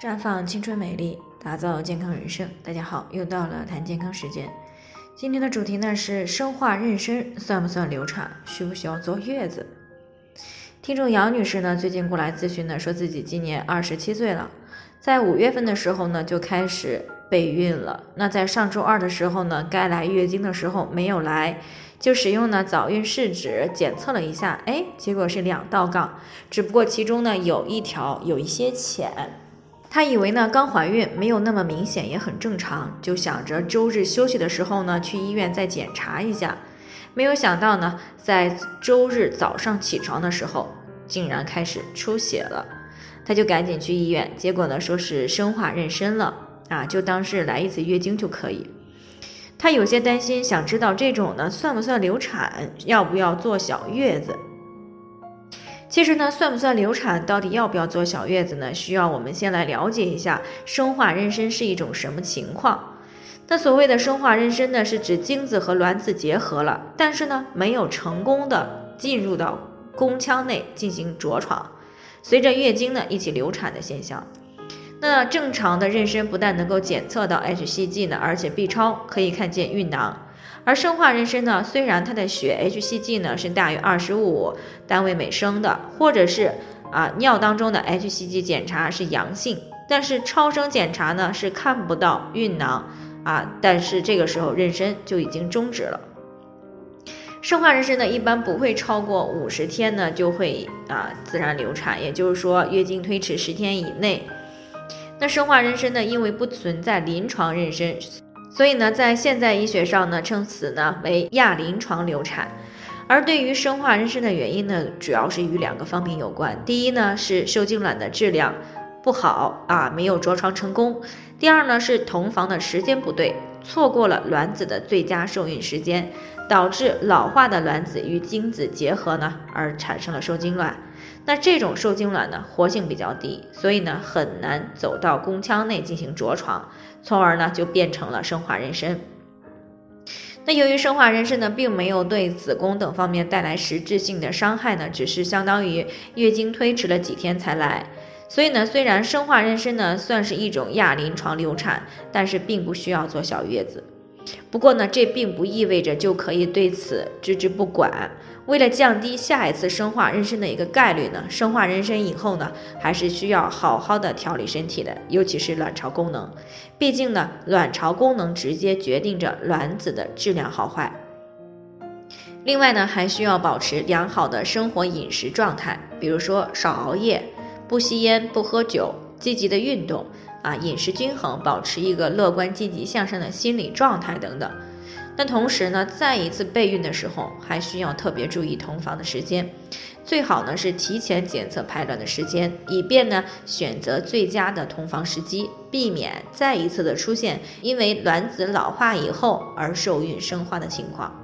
绽放青春美丽，打造健康人生。大家好，又到了谈健康时间。今天的主题呢是生化妊娠算不算流产？需不需要坐月子？听众杨女士呢最近过来咨询呢，说自己今年二十七岁了，在五月份的时候呢就开始备孕了。那在上周二的时候呢，该来月经的时候没有来，就使用呢早孕试纸检测了一下，哎，结果是两道杠，只不过其中呢有一条有一些浅。她以为呢刚怀孕没有那么明显，也很正常，就想着周日休息的时候呢去医院再检查一下。没有想到呢，在周日早上起床的时候，竟然开始出血了。她就赶紧去医院，结果呢说是生化妊娠了啊，就当是来一次月经就可以。她有些担心，想知道这种呢算不算流产，要不要坐小月子？其实呢，算不算流产，到底要不要坐小月子呢？需要我们先来了解一下生化妊娠是一种什么情况。那所谓的生化妊娠呢，是指精子和卵子结合了，但是呢，没有成功的进入到宫腔内进行着床，随着月经呢一起流产的现象。那正常的妊娠不但能够检测到 hCG 呢，而且 B 超可以看见孕囊。而生化妊娠呢，虽然它的血 hCG 呢是大于二十五单位每升的，或者是啊尿当中的 hCG 检查是阳性，但是超声检查呢是看不到孕囊啊，但是这个时候妊娠就已经终止了。生化妊娠呢一般不会超过五十天呢就会啊自然流产，也就是说月经推迟十天以内。那生化妊娠呢，因为不存在临床妊娠。所以呢，在现代医学上呢，称此呢为亚临床流产。而对于生化妊娠的原因呢，主要是与两个方面有关。第一呢是受精卵的质量不好啊，没有着床成功；第二呢是同房的时间不对，错过了卵子的最佳受孕时间，导致老化的卵子与精子结合呢，而产生了受精卵。那这种受精卵呢，活性比较低，所以呢很难走到宫腔内进行着床，从而呢就变成了生化妊娠。那由于生化妊娠呢，并没有对子宫等方面带来实质性的伤害呢，只是相当于月经推迟了几天才来，所以呢，虽然生化妊娠呢算是一种亚临床流产，但是并不需要做小月子。不过呢，这并不意味着就可以对此置之不管。为了降低下一次生化妊娠的一个概率呢，生化妊娠以后呢，还是需要好好的调理身体的，尤其是卵巢功能。毕竟呢，卵巢功能直接决定着卵子的质量好坏。另外呢，还需要保持良好的生活饮食状态，比如说少熬夜、不吸烟、不喝酒、积极的运动啊，饮食均衡，保持一个乐观、积极向上的心理状态等等。那同时呢，再一次备孕的时候，还需要特别注意同房的时间，最好呢是提前检测排卵的时间，以便呢选择最佳的同房时机，避免再一次的出现因为卵子老化以后而受孕生化的情况。